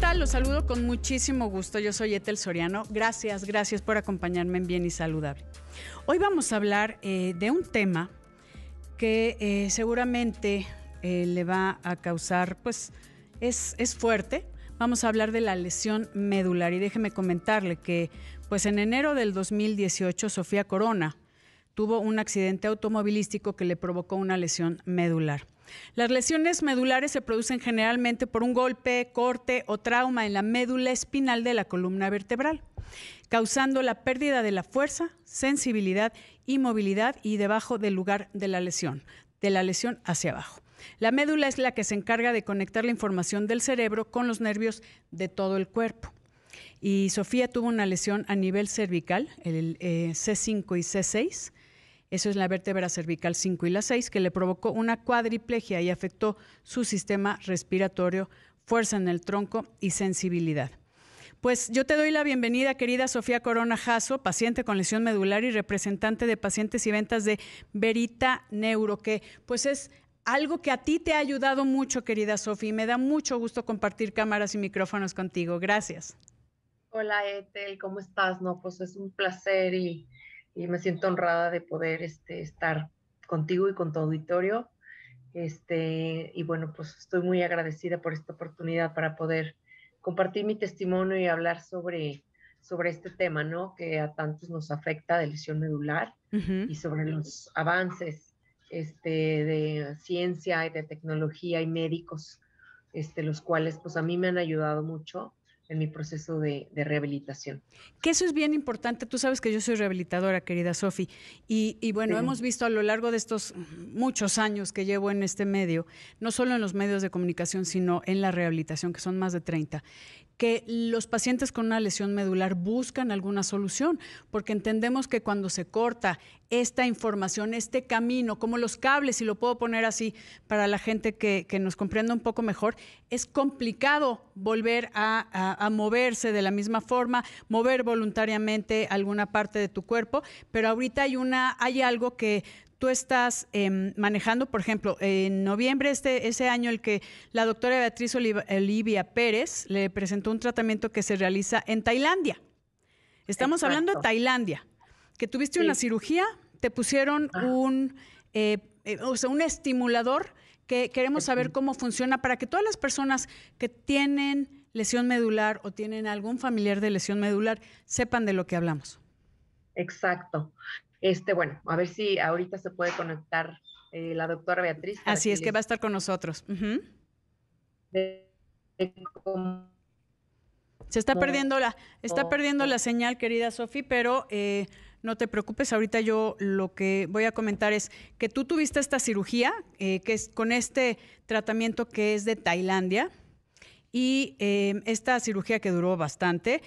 tal? Los saludo con muchísimo gusto. Yo soy Etel Soriano. Gracias, gracias por acompañarme en Bien y Saludable. Hoy vamos a hablar eh, de un tema que eh, seguramente eh, le va a causar, pues, es, es fuerte. Vamos a hablar de la lesión medular y déjeme comentarle que, pues, en enero del 2018, Sofía Corona tuvo un accidente automovilístico que le provocó una lesión medular. Las lesiones medulares se producen generalmente por un golpe, corte o trauma en la médula espinal de la columna vertebral, causando la pérdida de la fuerza, sensibilidad y movilidad y debajo del lugar de la lesión, de la lesión hacia abajo. La médula es la que se encarga de conectar la información del cerebro con los nervios de todo el cuerpo. Y Sofía tuvo una lesión a nivel cervical, el eh, C5 y C6, eso es la vértebra cervical 5 y la 6, que le provocó una cuadriplegia y afectó su sistema respiratorio, fuerza en el tronco y sensibilidad. Pues yo te doy la bienvenida, querida Sofía Corona Jasso, paciente con lesión medular y representante de pacientes y ventas de Verita Neuro, que pues es algo que a ti te ha ayudado mucho, querida Sofía, y me da mucho gusto compartir cámaras y micrófonos contigo. Gracias. Hola, Etel, ¿cómo estás? No, pues es un placer y y me siento honrada de poder este, estar contigo y con tu auditorio. Este, y bueno, pues estoy muy agradecida por esta oportunidad para poder compartir mi testimonio y hablar sobre, sobre este tema, ¿no? Que a tantos nos afecta de lesión medular y sobre los avances este, de ciencia y de tecnología y médicos, este, los cuales pues a mí me han ayudado mucho en mi proceso de, rehabilitación. Que eso es bien importante. Tú sabes que yo soy rehabilitadora, querida Sofi, y, bueno, hemos visto a lo largo de estos muchos años que llevo en este medio, no solo en los medios de comunicación, sino en la rehabilitación, que son más de 30, que los pacientes con una lesión medular buscan alguna solución, porque entendemos que cuando se corta esta información, este camino, como los cables, si lo puedo poner así para la gente que, nos comprenda un poco mejor, es complicado volver a, moverse de la misma forma, mover voluntariamente alguna parte de tu cuerpo, pero ahorita hay, una, hay algo que tú estás em, manejando, por ejemplo, en noviembre este ese año el que la doctora Beatriz Olivia Pérez le presentó un tratamiento que se realiza en Tailandia. Estamos hablando de Tailandia, que tuviste una cirugía, te pusieron un, eh, eh, o sea, un estimulador que queremos saber cómo funciona para que todas las personas que tienen lesión medular o tienen algún familiar de lesión medular sepan de lo que hablamos. Exacto. Este, bueno, a ver si ahorita se puede conectar eh, la doctora Beatriz. Así es que va a estar con nosotros. se está perdiendo la, está perdiendo la señal, querida Sofi, pero eh, no te preocupes. Ahorita yo lo que voy a comentar es que tú tuviste esta cirugía, eh, que es con este tratamiento que es de Tailandia. Y esta cirugía que duró bastante,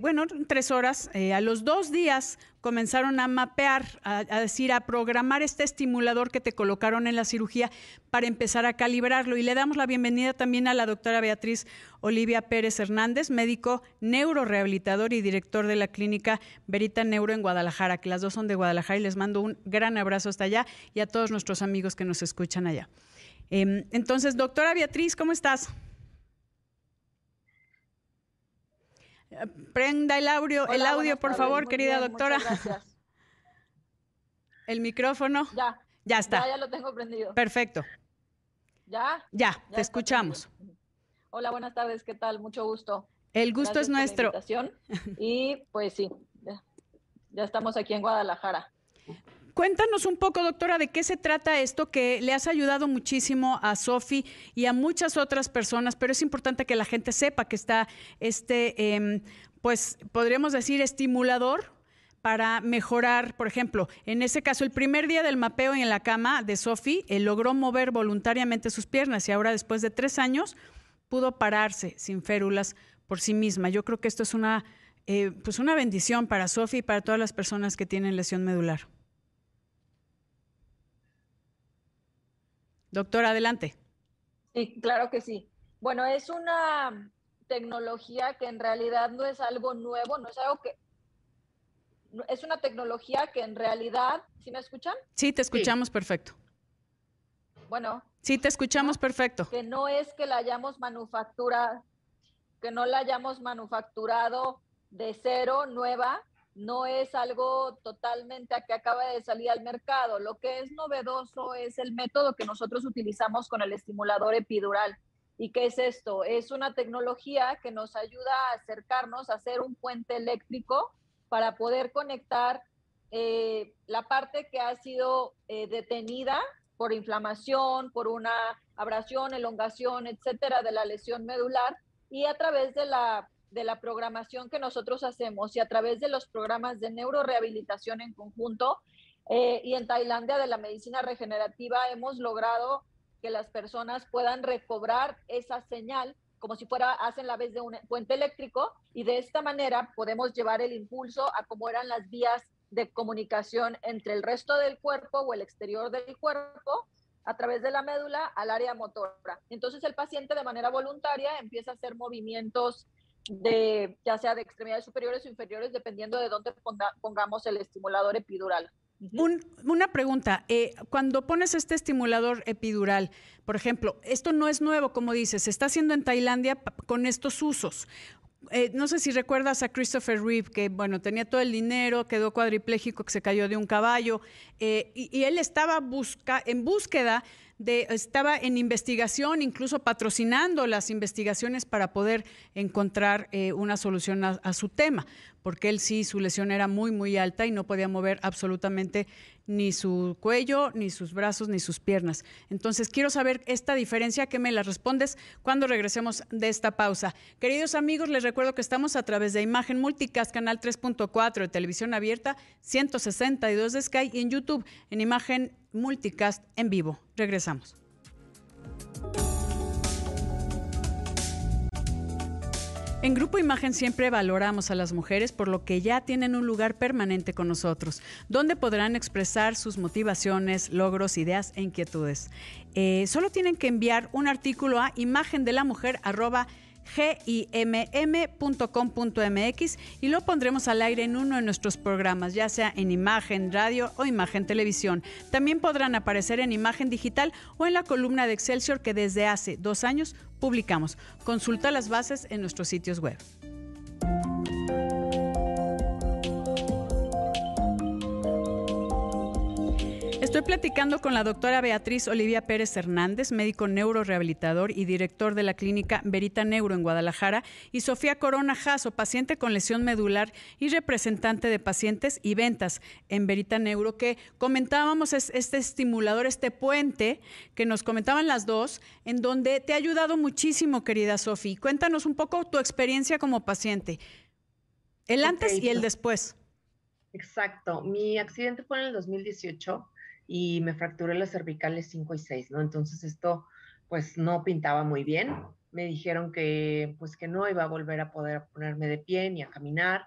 bueno, tres horas, eh, a los dos días comenzaron a mapear, a, decir, a programar este estimulador que te colocaron en la cirugía para empezar a calibrarlo. Y le damos la bienvenida también a la doctora Beatriz Olivia Pérez Hernández, médico neurorehabilitador y director de la clínica Verita Neuro en Guadalajara, que las dos son de Guadalajara y les mando un gran abrazo hasta allá y a todos nuestros amigos que nos escuchan allá. Em, entonces, doctora Beatriz, ¿cómo estás? Prenda el audio, el audio, por favor, querida doctora. El micrófono. Ya. Ya está. Ya, ya lo tengo prendido. Perfecto. ¿Ya? Ya, te escuchamos. Hola, buenas tardes, ¿qué tal? Mucho gusto. El gusto es nuestro. y pues sí, ya estamos aquí en Guadalajara. Cuéntanos un poco, doctora, de qué se trata esto que le has ayudado muchísimo a Sofi y a muchas otras personas, pero es importante que la gente sepa que está este, em, pues podríamos decir, estimulador para mejorar, por ejemplo, en ese caso, el primer día del mapeo en la cama de Sofi, él logró mover voluntariamente sus piernas y ahora después de tres años pudo pararse sin férulas por sí misma. Yo creo que esto es una, eh, pues una bendición para Sofi y para todas las personas que tienen lesión medular. Doctora, adelante. Sí, claro que sí. Bueno, es una tecnología que en realidad no es algo nuevo, no es algo que... Es una tecnología que en realidad, ¿sí me escuchan? Sí, te escuchamos perfecto. Bueno. Sí, te escuchamos perfecto. Que no es que la hayamos manufacturado. que no la hayamos manufacturado de cero, nueva, no es algo totalmente que acaba de salir al mercado. Lo que es novedoso es el método que nosotros utilizamos con el estimulador epidural. ¿Y qué es esto? Es una tecnología que nos ayuda a acercarnos a hacer un puente eléctrico para poder conectar eh, la parte que ha sido eh, detenida por inflamación, por una abrasión, elongación, etcétera, de la lesión medular y a través de la de la programación que nosotros hacemos y a través de los programas de neurorehabilitación en conjunto eh, y en Tailandia de la medicina regenerativa hemos logrado que las personas puedan recobrar esa señal como si fuera, hacen la vez de un puente eléctrico y de esta manera podemos llevar el impulso a cómo eran las vías de comunicación entre el resto del cuerpo o el exterior del cuerpo a través de la médula al área motora. Entonces el paciente de manera voluntaria empieza a hacer movimientos de ya sea de extremidades superiores o inferiores, dependiendo de dónde pongamos el estimulador epidural. una pregunta, eh, cuando pones este estimulador epidural, por ejemplo, esto no es nuevo, como dices, se está haciendo en Tailandia con estos usos. Eh, no sé si recuerdas a Christopher Reeve, que bueno, tenía todo el dinero, quedó cuadripléjico, que se cayó de un caballo, eh, y, él estaba busca en búsqueda estaba en investigación, incluso patrocinando las investigaciones para poder encontrar eh, una solución a, su tema, porque él sí, su lesión era muy, muy alta y no podía mover absolutamente ni su cuello, ni sus brazos, ni sus piernas. Entonces, quiero saber esta diferencia, que me la respondes cuando regresemos de esta pausa. Queridos amigos, les recuerdo que estamos a través de Imagen Multicast, canal 3.4 de televisión abierta, 162 de Sky y en YouTube en Imagen Multicast en vivo. Regresamos. En Grupo Imagen siempre valoramos a las mujeres por lo que ya tienen un lugar permanente con nosotros, donde podrán expresar sus motivaciones, logros, ideas e inquietudes. Eh, solo tienen que enviar un artículo a imagen de la mujer gimm.com.mx y lo pondremos al aire en uno de nuestros programas, ya sea en imagen, radio o imagen televisión. También podrán aparecer en imagen digital o en la columna de Excelsior que desde hace dos años publicamos. Consulta las bases en nuestros sitios web. Estoy platicando con la doctora Beatriz Olivia Pérez Hernández, médico neurorehabilitador y director de la clínica Verita Neuro en Guadalajara, y Sofía Corona Jasso, paciente con lesión medular y representante de pacientes y ventas en Verita Neuro, que comentábamos es este estimulador, este puente que nos comentaban las dos, en donde te ha ayudado muchísimo, querida Sofía. Cuéntanos un poco tu experiencia como paciente, el antes y el después. Exacto. Mi accidente fue en el 2018 y me fracturé las cervicales 5 y 6, ¿no? Entonces esto pues no pintaba muy bien. Me dijeron que pues que no iba a volver a poder ponerme de pie ni a caminar.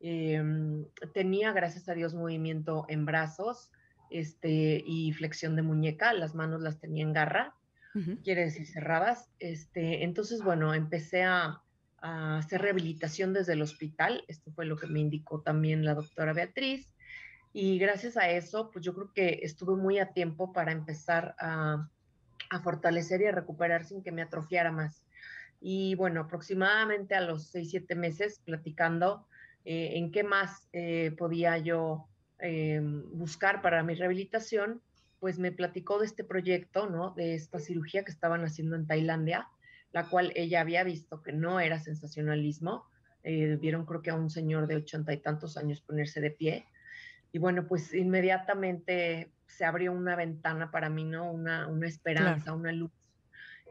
Em, tenía, gracias a Dios, movimiento en brazos este, y flexión de muñeca, las manos las tenía en garra, quiere decir cerradas. Este, entonces, bueno, empecé a, a hacer rehabilitación desde el hospital, esto fue lo que me indicó también la doctora Beatriz, y gracias a eso, pues yo creo que estuve muy a tiempo para empezar a, fortalecer y a recuperar sin que me atrofiara más. Y bueno, aproximadamente a los seis, siete meses platicando eh, en qué más eh, podía yo eh, buscar para mi rehabilitación, pues me platicó de este proyecto, ¿no? De esta cirugía que estaban haciendo en Tailandia, la cual ella había visto que no era sensacionalismo. vieron creo que a un señor de ochenta y tantos años ponerse de pie y bueno, pues inmediatamente se abrió una ventana para mí, ¿no? Una, una esperanza, una luz.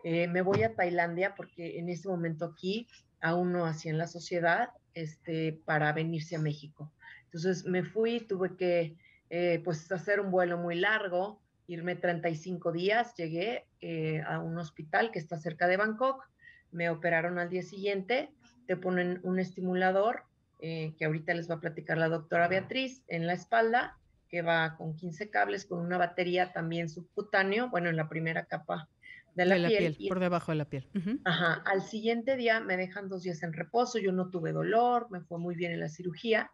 Eh, me voy a Tailandia porque en ese momento aquí aún no hacía en la sociedad este, para venirse a México. Entonces me fui, tuve que eh, pues hacer un vuelo muy largo, irme 35 días, llegué eh, a un hospital que está cerca de Bangkok, me operaron al día siguiente, te ponen un estimulador eh, que ahorita les va a platicar la doctora Beatriz, en la espalda, que va con 15 cables, con una batería también subcutáneo, bueno, en la primera capa de la, piel. por debajo de la piel. Ajá, al siguiente día me dejan dos días en reposo, yo no tuve dolor, me fue muy bien en la cirugía,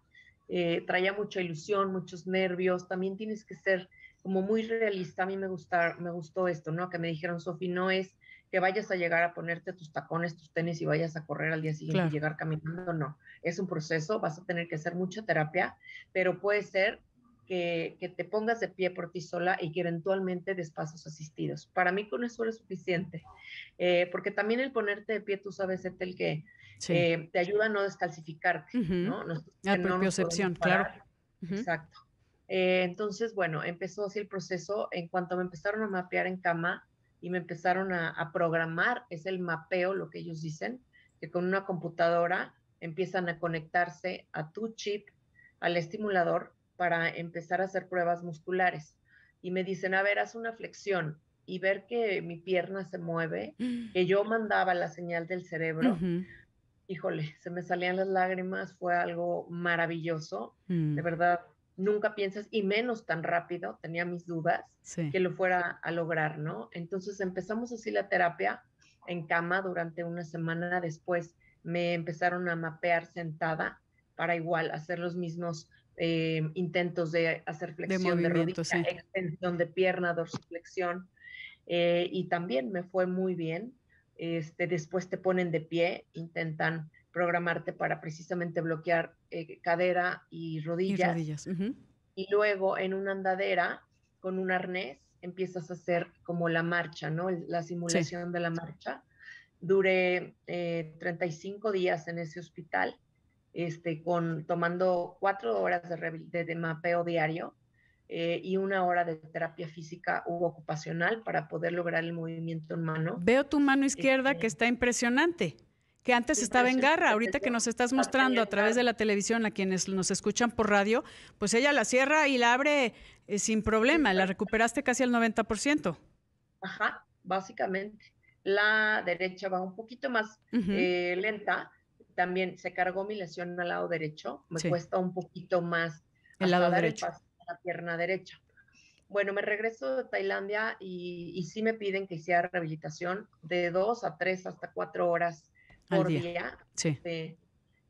eh, traía mucha ilusión, muchos nervios, también tienes que ser como muy realista, a mí me, gusta, me gustó esto, ¿no? Que me dijeron, Sofi, no es que vayas a llegar a ponerte tus tacones, tus tenis y vayas a correr al día siguiente y llegar caminando, no. Es un proceso, vas a tener que hacer mucha terapia, pero puede ser que, te pongas de pie por ti sola y que eventualmente des pasos asistidos. Para mí con eso es suficiente, eh, porque también el ponerte de pie, tú sabes, Etel, que eh, te ayuda a no descalcificarte, ¿no? La propiocepción, claro. Exacto. Eh, entonces, bueno, empezó así el proceso. En cuanto me empezaron a mapear en cama y me empezaron a, programar, es el mapeo, lo que ellos dicen, que con una computadora empiezan a conectarse a tu chip, al estimulador, para empezar a hacer pruebas musculares. Y me dicen, a ver, haz una flexión y ver que mi pierna se mueve, que yo mandaba la señal del cerebro. Híjole, se me salían las lágrimas, fue algo maravilloso. De mm. verdad, nunca piensas, y menos tan rápido, tenía mis dudas, que lo fuera a lograr, ¿no? Entonces empezamos así la terapia en cama durante una semana después. Me empezaron a mapear sentada para igual hacer los mismos eh, intentos de hacer flexión de, rodilla, extensión de pierna, dorsiflexión. Eh, y también me fue muy bien. Este, después te ponen de pie, intentan programarte para precisamente bloquear eh, cadera y rodillas. Y, luego en una andadera con un arnés empiezas a hacer como la marcha, ¿no? La simulación de la marcha. Duré 35 eh, días en ese hospital, este, con, tomando cuatro horas de, de, mapeo diario eh, y una hora de terapia física u ocupacional para poder lograr el movimiento en mano. Veo tu mano izquierda que este está impresionante que antes estaba en garra, ahorita que nos estás mostrando a través de la televisión a quienes nos escuchan por radio, pues ella la cierra y la abre eh, sin problema, la recuperaste casi al 90%. Ajá, básicamente. La derecha va un poquito más eh, lenta, también se cargó mi lesión al lado derecho, me cuesta un poquito más el lado derecho. la pierna derecha. Bueno, me regreso de Tailandia y, y sí me piden que hiciera rehabilitación de dos a tres hasta cuatro horas por día. Sí. Este,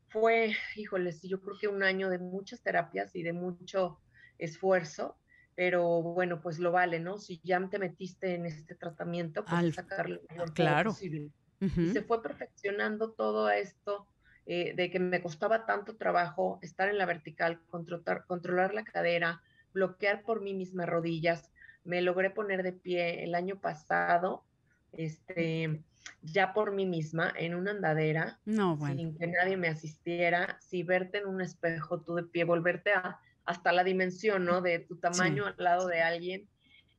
fue, híjole, sí, yo creo que un año de muchas terapias y de mucho esfuerzo, pero bueno, pues lo vale, ¿no? Si ya te metiste en este tratamiento, pues sacarlo lo mejor claro. posible. Y se fue perfeccionando todo esto eh, de que me costaba tanto trabajo estar en la vertical, controlar, controlar la cadera, bloquear por mí mismas rodillas. Me logré poner de pie el año pasado, este, ya por mí misma en una andadera, sin que nadie me asistiera, si verte en un espejo tú de pie, volverte a, hasta la dimensión, ¿no? De tu tamaño al lado de alguien,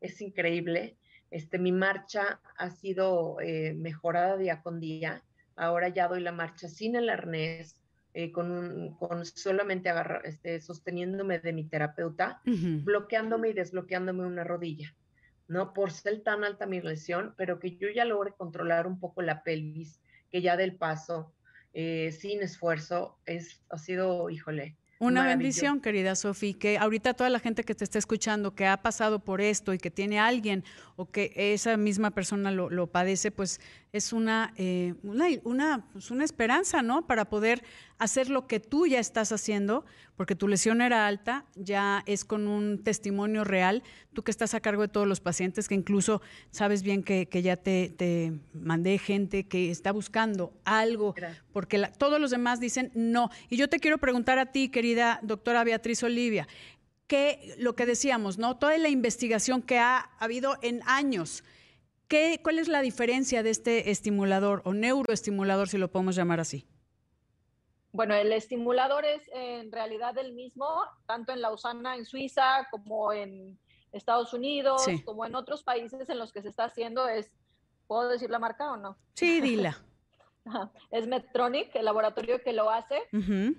es increíble. Este, mi marcha ha sido eh, mejorada día con día. Ahora ya doy la marcha sin el arnés, eh, con, con, solamente agarrar, este, sosteniéndome de mi terapeuta, bloqueándome y desbloqueándome una rodilla. ¿No? Por ser tan alta mi lesión, pero que yo ya logre controlar un poco la pelvis, que ya del paso, eh, sin esfuerzo, es, ha sido, híjole, una bendición, querida Sofi, que ahorita toda la gente que te está escuchando, que ha pasado por esto y que tiene a alguien o que esa misma persona lo, padece, pues es una, eh, una, una, pues una, esperanza, ¿no? Para poder hacer lo que tú ya estás haciendo, porque tu lesión era alta, ya es con un testimonio real, tú que estás a cargo de todos los pacientes, que incluso sabes bien que, ya te, mandé gente que está buscando algo, porque todos los demás dicen no. Y yo te quiero preguntar a ti, querida doctora Beatriz Olivia, que lo que decíamos, ¿no? Toda la investigación que ha habido en años, ¿qué, ¿cuál es la diferencia de este estimulador o neuroestimulador, si lo podemos llamar así? Bueno, el estimulador es en realidad el mismo, tanto en Lausana, en Suiza, como en Estados Unidos, como en otros países en los que se está haciendo. Es, ¿Puedo decir la marca o no? Sí, dila. es Medtronic, el laboratorio que lo hace.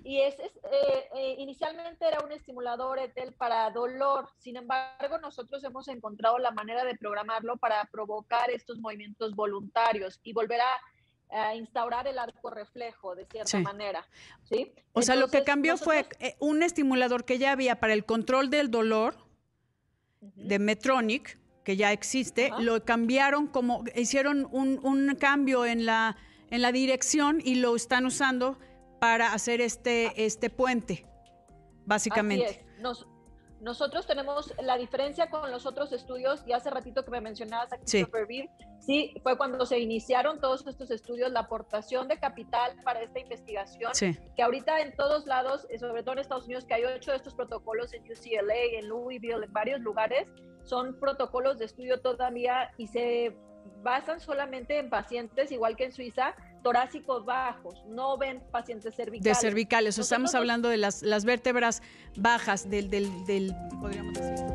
Y es, eh, eh, inicialmente era un estimulador ETEL para dolor. Sin embargo, nosotros hemos encontrado la manera de programarlo para provocar estos movimientos voluntarios y volver a instaurar el arco reflejo de cierta manera. ¿sí? O sea, lo que cambió fue eh, un estimulador que ya había para el control del dolor de Medtronic, que ya existe, lo cambiaron como, hicieron un, cambio en la, en la dirección y lo están usando para hacer este, este puente, básicamente. nosotros tenemos la diferencia con los otros estudios, y hace ratito que me mencionabas aquí, sí. sí, fue cuando se iniciaron todos estos estudios, la aportación de capital para esta investigación, que ahorita en todos lados, eh, sobre todo en Estados Unidos, que hay ocho de estos protocolos en UCLA, en Louisville, en varios lugares, son protocolos de estudio todavía y se basan solamente en pacientes, igual que en Suiza, torácicos bajos, no ven pacientes cervicales. De cervicales, estamos hablando de las, las vértebras bajas del, del, del, podríamos decir.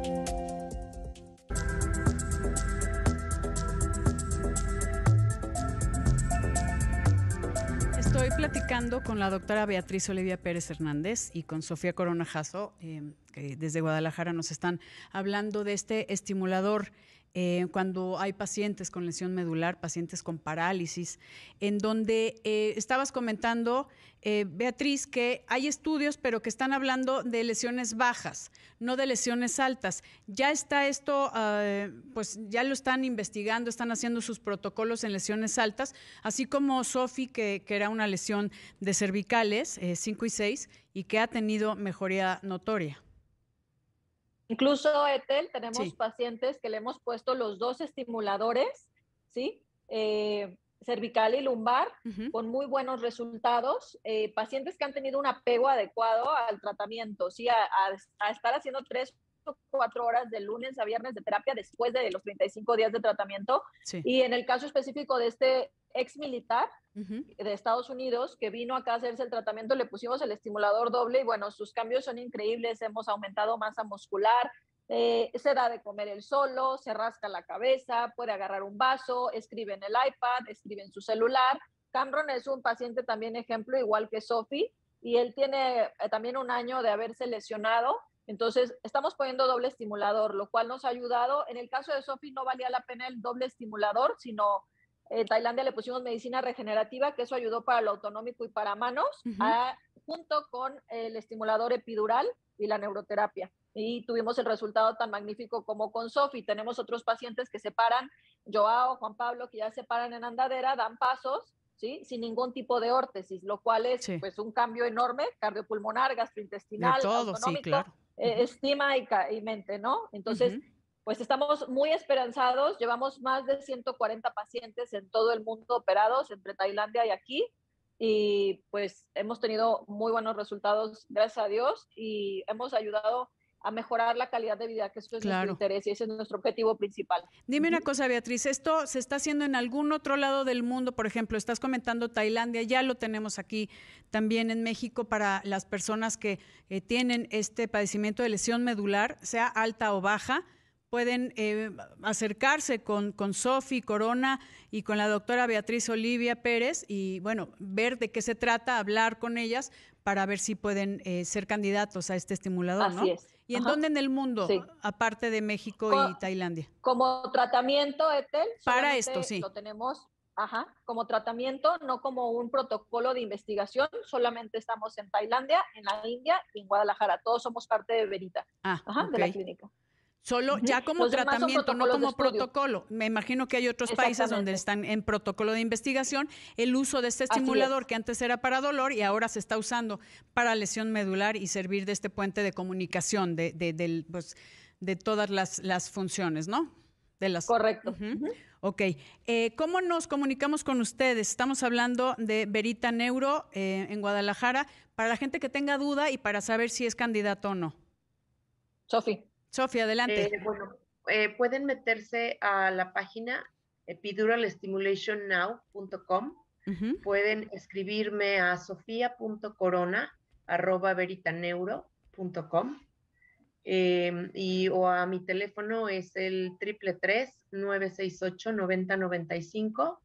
Estoy platicando con la doctora Beatriz Olivia Pérez Hernández y con Sofía Corona Jasso, eh, que desde Guadalajara nos están hablando de este estimulador eh, cuando hay pacientes con lesión medular, pacientes con parálisis, en donde eh, estabas comentando, eh, Beatriz, que hay estudios, pero que están hablando de lesiones bajas, no de lesiones altas. Ya está esto, ah, pues ya lo están investigando, están haciendo sus protocolos en lesiones altas, así como Sofi, que, que, era una lesión de cervicales, 5 y 6, y que ha tenido mejoría notoria. Incluso, Etel, tenemos pacientes que le hemos puesto los dos estimuladores, ¿sí? Eh, cervical y lumbar, con muy buenos resultados. Eh, pacientes que han tenido un apego adecuado al tratamiento, ¿sí? A, estar haciendo tres o cuatro horas de lunes a viernes de terapia después de los 35 días de tratamiento. Y en el caso específico de este ex militar de Estados Unidos que vino acá a hacerse el tratamiento, le pusimos el estimulador doble y bueno, sus cambios son increíbles, hemos aumentado masa muscular, eh, se da de comer el solo, se rasca la cabeza, puede agarrar un vaso, escribe en el iPad, escribe en su celular. Cameron es un paciente también ejemplo, igual que Sophie, y él tiene eh, también un año de haberse lesionado. Entonces, estamos poniendo doble estimulador, lo cual nos ha ayudado. En el caso de Sophie no valía la pena el doble estimulador, sino en Tailandia le pusimos medicina regenerativa, que eso ayudó para lo autonómico y para manos, junto con el estimulador epidural y la neuroterapia. Y tuvimos el resultado tan magnífico como con Sofi. Tenemos otros pacientes que se paran, Joao, Juan Pablo, que ya se paran en andadera, dan pasos, ¿sí? Sin ningún tipo de órtesis, lo cual es pues un cambio enorme, cardiopulmonar, gastrointestinal, autonómico, eh, estima y, y, mente, ¿no? Entonces, pues estamos muy esperanzados. Llevamos más de 140 pacientes en todo el mundo operados entre Tailandia y aquí. Y pues hemos tenido muy buenos resultados, gracias a Dios, y hemos ayudado a mejorar la calidad de vida, que eso es nuestro interés y ese es nuestro objetivo principal. Dime una cosa, Beatriz, ¿esto se está haciendo en algún otro lado del mundo? Por ejemplo, estás comentando Tailandia, ya lo tenemos aquí también en México para las personas que eh, tienen este padecimiento de lesión medular, sea alta o baja pueden eh, acercarse con, con Sofi Corona y con la doctora Beatriz Olivia Pérez y, bueno, ver de qué se trata, hablar con ellas para ver si pueden eh, ser candidatos a este estimulador, Así Es. ¿Y en dónde en el mundo, aparte de México y Tailandia? Como tratamiento, Etel. Para esto, sí. Lo tenemos Ajá, como tratamiento, no como un protocolo de investigación, solamente estamos en Tailandia, en la India y en Guadalajara. Todos somos parte de Verita, ah, Ajá, de la clínica. Solo ya como tratamiento, no como protocolo. Me imagino que hay otros países donde están en protocolo de investigación el uso de este estimulador que antes era para dolor y ahora se está usando para lesión medular y servir de este puente de comunicación de, de, pues, de todas las, las, funciones, ¿no? De las... Correcto. Ok. Eh, ¿Cómo nos comunicamos con ustedes? Estamos hablando de Verita Neuro eh, en Guadalajara para la gente que tenga duda y para saber si es candidato o no. Sofi. Sofía, adelante. Eh, bueno, eh, pueden meterse a la página epiduralstimulationnow.com. Pueden escribirme a sofía.corona.veritanneuro.com eh, y o a mi teléfono es el triple tres 968 9095 Em, y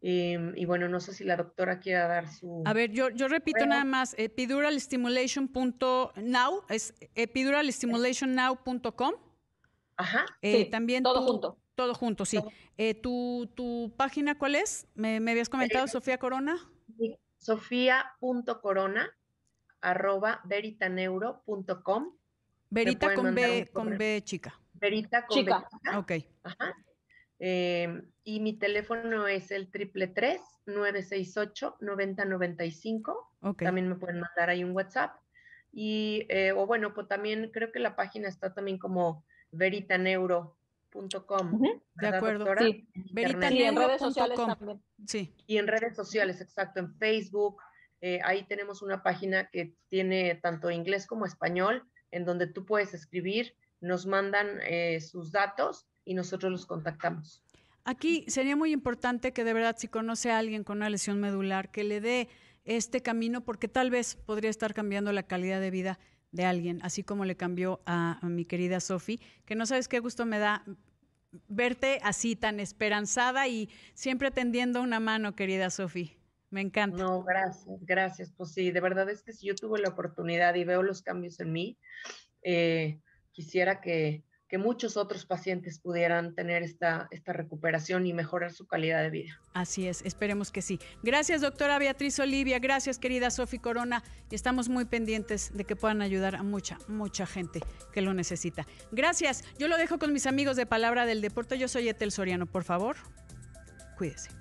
bueno, no sé si la doctora quiera dar su... A ver, yo, yo repito nada más, epiduralstimulation.now, es epiduralstimulationnow.com. Ajá. Eh, también todo junto. Todo junto, sí. Eh, ¿tu, ¿tu, página cuál es? ¿Me, me habías comentado, eh, Sofía Corona? Sofía.corona arroba veritaneuro.com. Verita con B, con B chica. Verita con chica. B chica. Ok. Ajá. Em, y mi teléfono es el triple tres 968 9095. Okay. También me pueden mandar ahí un WhatsApp. Y, eh, o bueno, pues también creo que la página está también como veritaneuro.com. De acuerdo. Sí. en redes sociales también. Sí. Y en redes sociales, exacto, en Facebook. Eh, ahí tenemos una página que tiene tanto inglés como español, en donde tú puedes escribir, nos mandan eh, sus datos y nosotros los contactamos. Aquí sería muy importante que de verdad si conoce a alguien con una lesión medular, que le dé este camino porque tal vez podría estar cambiando la calidad de vida de alguien, así como le cambió a, mi querida Sofi, que no sabes qué gusto me da verte así tan esperanzada y siempre tendiendo una mano, querida Sofi. Me encanta. No, gracias, gracias. Pues sí, de verdad es que si yo tuve la oportunidad y veo los cambios en mí, eh, quisiera que, que muchos otros pacientes pudieran tener esta, esta recuperación y mejorar su calidad de vida. Así es, esperemos que sí. Gracias, doctora Beatriz Olivia. Gracias, querida Sofi Corona. Y estamos muy pendientes de que puedan ayudar a mucha, mucha gente que lo necesita. Gracias. Yo lo dejo con mis amigos de Palabra del Deporte. Yo soy Etel Soriano. Por favor, cuídese.